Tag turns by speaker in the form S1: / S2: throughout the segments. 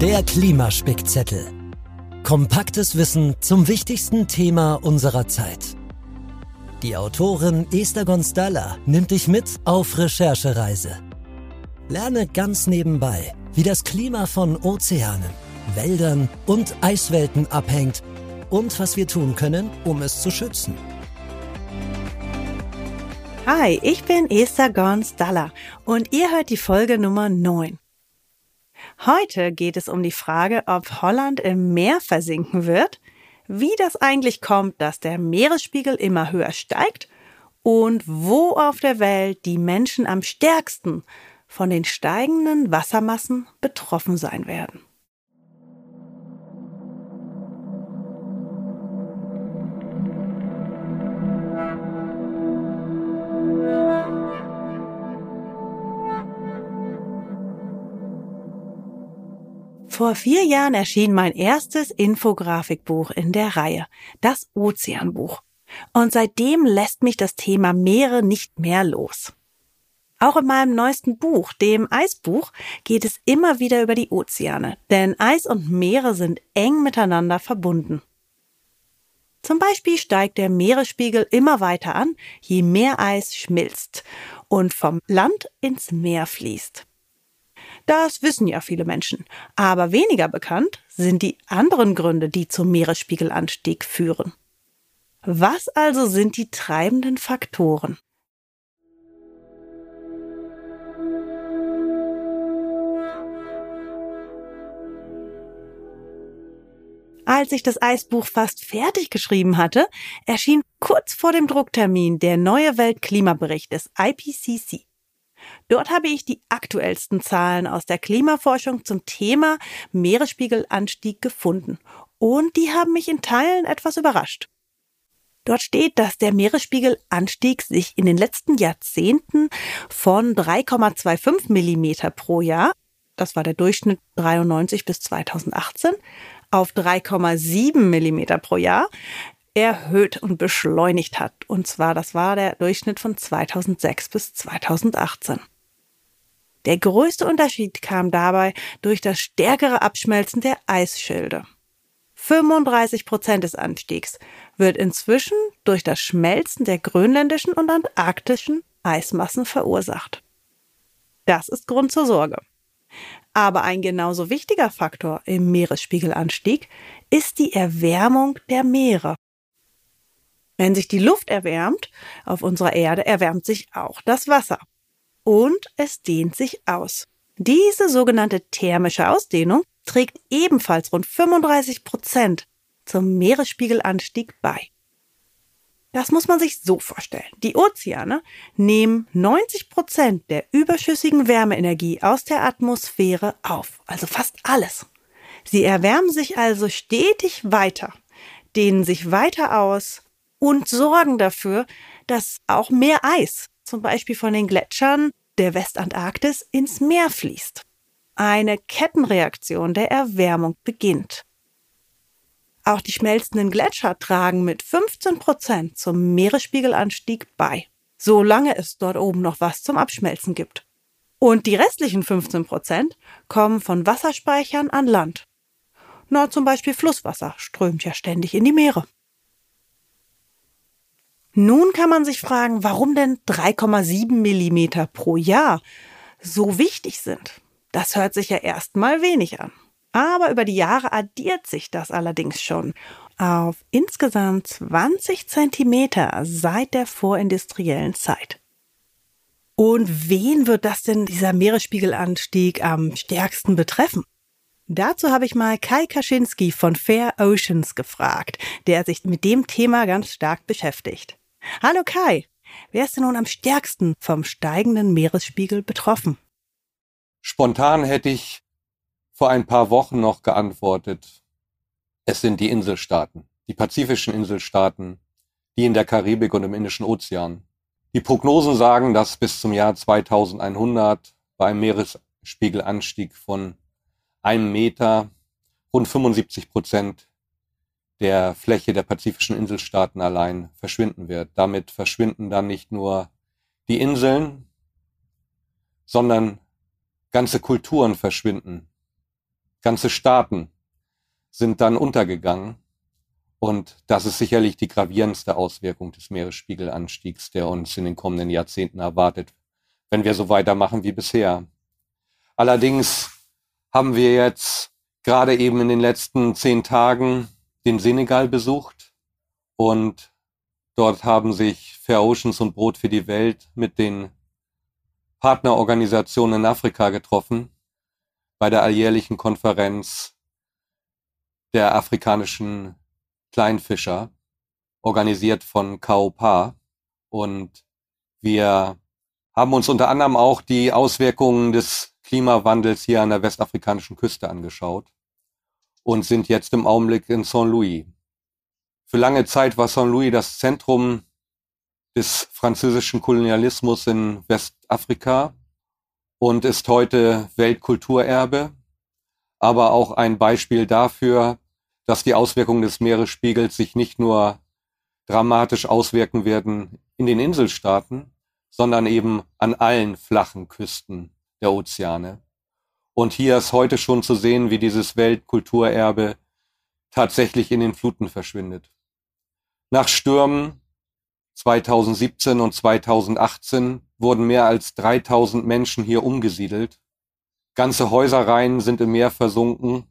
S1: Der Klimaspickzettel. Kompaktes Wissen zum wichtigsten Thema unserer Zeit. Die Autorin Esther Gonstalla nimmt dich mit auf Recherchereise. Lerne ganz nebenbei, wie das Klima von Ozeanen, Wäldern und Eiswelten abhängt und was wir tun können, um es zu schützen.
S2: Hi, ich bin Esther Gonstalla und ihr hört die Folge Nummer 9. Heute geht es um die Frage, ob Holland im Meer versinken wird, wie das eigentlich kommt, dass der Meeresspiegel immer höher steigt und wo auf der Welt die Menschen am stärksten von den steigenden Wassermassen betroffen sein werden. Vor vier Jahren erschien mein erstes Infografikbuch in der Reihe, das Ozeanbuch. Und seitdem lässt mich das Thema Meere nicht mehr los. Auch in meinem neuesten Buch, dem Eisbuch, geht es immer wieder über die Ozeane, denn Eis und Meere sind eng miteinander verbunden. Zum Beispiel steigt der Meeresspiegel immer weiter an, je mehr Eis schmilzt und vom Land ins Meer fließt. Das wissen ja viele Menschen. Aber weniger bekannt sind die anderen Gründe, die zum Meeresspiegelanstieg führen. Was also sind die treibenden Faktoren? Als ich das Eisbuch fast fertig geschrieben hatte, erschien kurz vor dem Drucktermin der neue Weltklimabericht des IPCC. Dort habe ich die aktuellsten Zahlen aus der Klimaforschung zum Thema Meeresspiegelanstieg gefunden. Und die haben mich in Teilen etwas überrascht. Dort steht, dass der Meeresspiegelanstieg sich in den letzten Jahrzehnten von 3,25 Millimeter pro Jahr, das war der Durchschnitt 93 bis 2018, auf 3,7 Millimeter pro Jahr erhöht und beschleunigt hat. Und zwar, das war der Durchschnitt von 2006 bis 2018. Der größte Unterschied kam dabei durch das stärkere Abschmelzen der Eisschilde. 35 Prozent des Anstiegs wird inzwischen durch das Schmelzen der grönländischen und antarktischen Eismassen verursacht. Das ist Grund zur Sorge. Aber ein genauso wichtiger Faktor im Meeresspiegelanstieg ist die Erwärmung der Meere. Wenn sich die Luft erwärmt auf unserer Erde, erwärmt sich auch das Wasser. Und es dehnt sich aus. Diese sogenannte thermische Ausdehnung trägt ebenfalls rund 35 Prozent zum Meeresspiegelanstieg bei. Das muss man sich so vorstellen. Die Ozeane nehmen 90 Prozent der überschüssigen Wärmeenergie aus der Atmosphäre auf, also fast alles. Sie erwärmen sich also stetig weiter, dehnen sich weiter aus und sorgen dafür, dass auch mehr Eis, zum Beispiel von den Gletschern der Westantarktis, ins Meer fließt. Eine Kettenreaktion der Erwärmung beginnt. Auch die schmelzenden Gletscher tragen mit 15 Prozent zum Meeresspiegelanstieg bei, solange es dort oben noch was zum Abschmelzen gibt. Und die restlichen 15 Prozent kommen von Wasserspeichern an Land. Na, zum Beispiel Flusswasser strömt ja ständig in die Meere. Nun kann man sich fragen, warum denn 3,7 Millimeter pro Jahr so wichtig sind. Das hört sich ja erstmal wenig an. Aber über die Jahre addiert sich das allerdings schon auf insgesamt 20 Zentimeter seit der vorindustriellen Zeit. Und wen wird das denn dieser Meeresspiegelanstieg am stärksten betreffen? Dazu habe ich mal Kai Kaczynski von Fair Oceans gefragt, der sich mit dem Thema ganz stark beschäftigt. Hallo Kai, wer ist denn nun am stärksten vom steigenden Meeresspiegel betroffen?
S3: Spontan hätte ich vor ein paar Wochen noch geantwortet, es sind die Inselstaaten, die pazifischen Inselstaaten, die in der Karibik und im Indischen Ozean. Die Prognosen sagen, dass bis zum Jahr 2100 bei einem Meeresspiegelanstieg von einem Meter rund 75 Prozent der Fläche der pazifischen Inselstaaten allein verschwinden wird. Damit verschwinden dann nicht nur die Inseln, sondern ganze Kulturen verschwinden. Ganze Staaten sind dann untergegangen. Und das ist sicherlich die gravierendste Auswirkung des Meeresspiegelanstiegs, der uns in den kommenden Jahrzehnten erwartet, wenn wir so weitermachen wie bisher. Allerdings haben wir jetzt gerade eben in den letzten zehn Tagen den Senegal besucht und dort haben sich Fair Oceans und Brot für die Welt mit den Partnerorganisationen in Afrika getroffen bei der alljährlichen Konferenz der afrikanischen Kleinfischer, organisiert von KOPA. Und wir haben uns unter anderem auch die Auswirkungen des Klimawandels hier an der westafrikanischen Küste angeschaut und sind jetzt im Augenblick in Saint-Louis. Für lange Zeit war Saint-Louis das Zentrum des französischen Kolonialismus in Westafrika und ist heute Weltkulturerbe, aber auch ein Beispiel dafür, dass die Auswirkungen des Meeresspiegels sich nicht nur dramatisch auswirken werden in den Inselstaaten, sondern eben an allen flachen Küsten der Ozeane. Und hier ist heute schon zu sehen, wie dieses Weltkulturerbe tatsächlich in den Fluten verschwindet. Nach Stürmen 2017 und 2018 wurden mehr als 3000 Menschen hier umgesiedelt. Ganze Häuserreihen sind im Meer versunken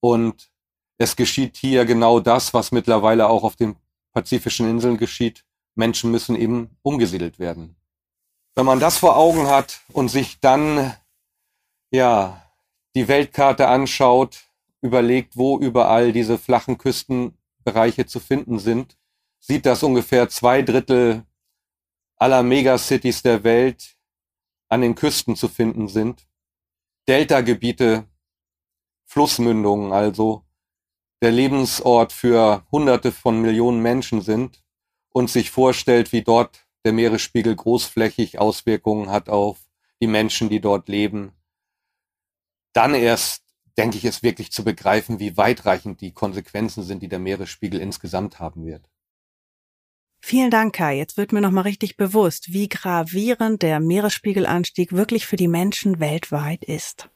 S3: und es geschieht hier genau das, was mittlerweile auch auf den pazifischen Inseln geschieht. Menschen müssen eben umgesiedelt werden. Wenn man das vor Augen hat und sich dann ja die Weltkarte anschaut, überlegt, wo überall diese flachen Küstenbereiche zu finden sind, sieht, dass ungefähr zwei Drittel aller Megacities der Welt an den Küsten zu finden sind. Deltagebiete, Flussmündungen also, der Lebensort für Hunderte von Millionen Menschen sind und sich vorstellt, wie dort der Meeresspiegel großflächig Auswirkungen hat auf die Menschen, die dort leben, dann erst denke ich, es wirklich zu begreifen, wie weitreichend die Konsequenzen sind, die der Meeresspiegel insgesamt haben wird.
S2: Vielen Dank, Kai. Jetzt wird mir nochmal richtig bewusst, wie gravierend der Meeresspiegelanstieg wirklich für die Menschen weltweit ist.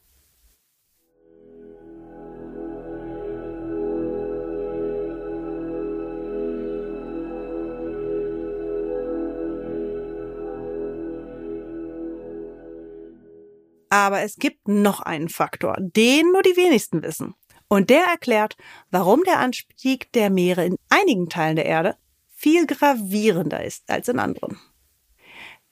S2: Aber es gibt noch einen Faktor, den nur die wenigsten wissen. Und der erklärt, warum der Anstieg der Meere in einigen Teilen der Erde viel gravierender ist als in anderen.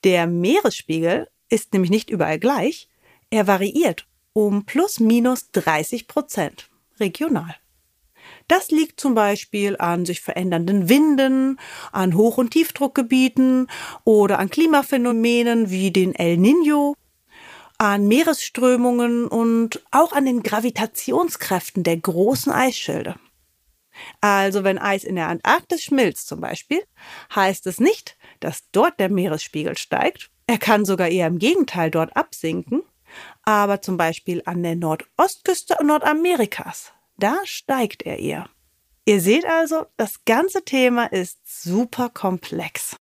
S2: Der Meeresspiegel ist nämlich nicht überall gleich, er variiert um plus minus 30 Prozent regional. Das liegt zum Beispiel an sich verändernden Winden, an Hoch- und Tiefdruckgebieten oder an Klimaphänomenen wie den El Niño, an Meeresströmungen und auch an den Gravitationskräften der großen Eisschilde. Also wenn Eis in der Antarktis schmilzt zum Beispiel, heißt es nicht, dass dort der Meeresspiegel steigt. Er kann sogar eher im Gegenteil dort absinken. Aber zum Beispiel an der Nordostküste Nordamerikas, da steigt er eher. Ihr seht also, das ganze Thema ist super komplex.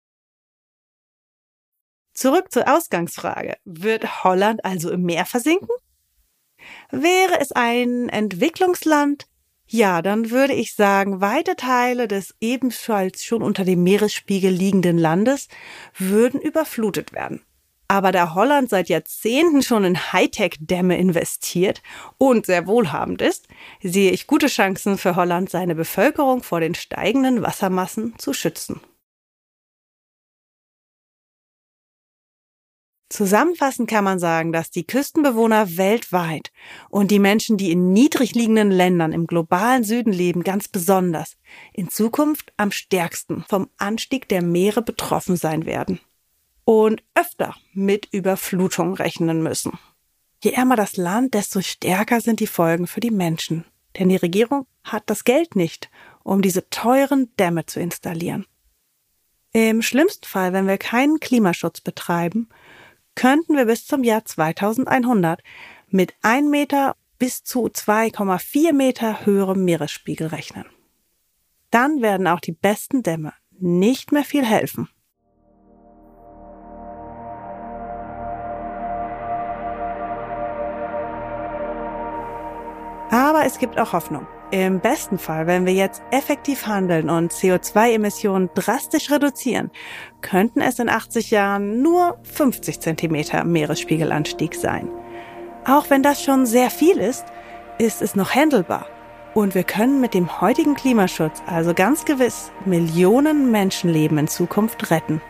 S2: Zurück zur Ausgangsfrage. Wird Holland also im Meer versinken? Wäre es ein Entwicklungsland, ja, dann würde ich sagen, weite Teile des ebenfalls schon unter dem Meeresspiegel liegenden Landes würden überflutet werden. Aber da Holland seit Jahrzehnten schon in Hightech-Dämme investiert und sehr wohlhabend ist, sehe ich gute Chancen für Holland, seine Bevölkerung vor den steigenden Wassermassen zu schützen. Zusammenfassend kann man sagen, dass die Küstenbewohner weltweit und die Menschen, die in niedrig liegenden Ländern im globalen Süden leben, ganz besonders in Zukunft am stärksten vom Anstieg der Meere betroffen sein werden und öfter mit Überflutungen rechnen müssen. Je ärmer das Land, desto stärker sind die Folgen für die Menschen, denn die Regierung hat das Geld nicht, um diese teuren Dämme zu installieren. Im schlimmsten Fall, wenn wir keinen Klimaschutz betreiben, könnten wir bis zum Jahr 2100 mit 1 Meter bis zu 2,4 Meter höherem Meeresspiegel rechnen. Dann werden auch die besten Dämme nicht mehr viel helfen. Aber es gibt auch Hoffnung. Im besten Fall, wenn wir jetzt effektiv handeln und CO2-Emissionen drastisch reduzieren, könnten es in 80 Jahren nur 50 Zentimeter Meeresspiegelanstieg sein. Auch wenn das schon sehr viel ist, ist es noch handelbar. Und wir können mit dem heutigen Klimaschutz also ganz gewiss Millionen Menschenleben in Zukunft retten.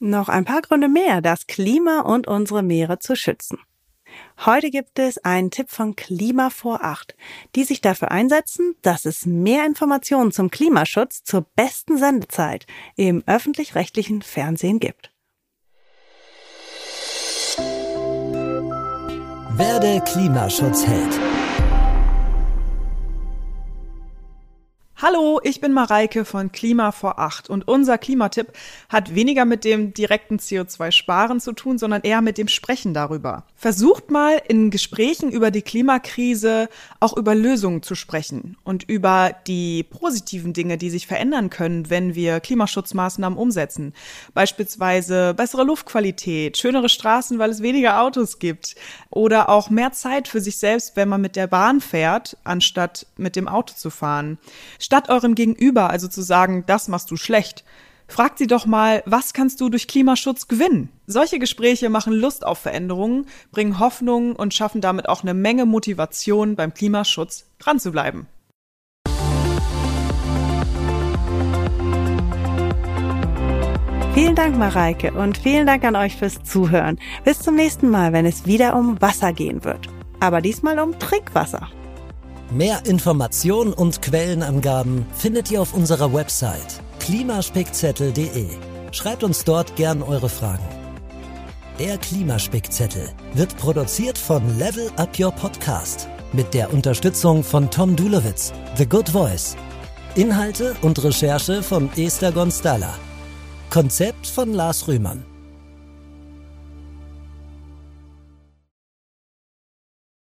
S2: Noch ein paar Gründe mehr, das Klima und unsere Meere zu schützen. Heute gibt es einen Tipp von Klima vor Acht, die sich dafür einsetzen, dass es mehr Informationen zum Klimaschutz zur besten Sendezeit im öffentlich-rechtlichen Fernsehen gibt.
S1: Werde Klimaschutzheld.
S4: Hallo, ich bin Mareike von Klima vor Acht und unser Klimatipp hat weniger mit dem direkten CO2-Sparen zu tun, sondern eher mit dem Sprechen darüber. Versucht mal in Gesprächen über die Klimakrise auch über Lösungen zu sprechen und über die positiven Dinge, die sich verändern können, wenn wir Klimaschutzmaßnahmen umsetzen. Beispielsweise bessere Luftqualität, schönere Straßen, weil es weniger Autos gibt oder auch mehr Zeit für sich selbst, wenn man mit der Bahn fährt, anstatt mit dem Auto zu fahren. Statt eurem Gegenüber also zu sagen, das machst du schlecht, fragt sie doch mal, was kannst du durch Klimaschutz gewinnen? Solche Gespräche machen Lust auf Veränderungen, bringen Hoffnung und schaffen damit auch eine Menge Motivation beim Klimaschutz dran zu bleiben.
S2: Vielen Dank, Mareike, und vielen Dank an euch fürs Zuhören. Bis zum nächsten Mal, wenn es wieder um Wasser gehen wird. Aber diesmal um Trinkwasser.
S1: Mehr Informationen und Quellenangaben findet ihr auf unserer Website klimaspickzettel.de. Schreibt uns dort gern eure Fragen. Der Klimaspickzettel wird produziert von Level Up Your Podcast mit der Unterstützung von Tom Dulowitz, The Good Voice. Inhalte und Recherche von Esther Gonstala. Konzept von Lars Rühmann.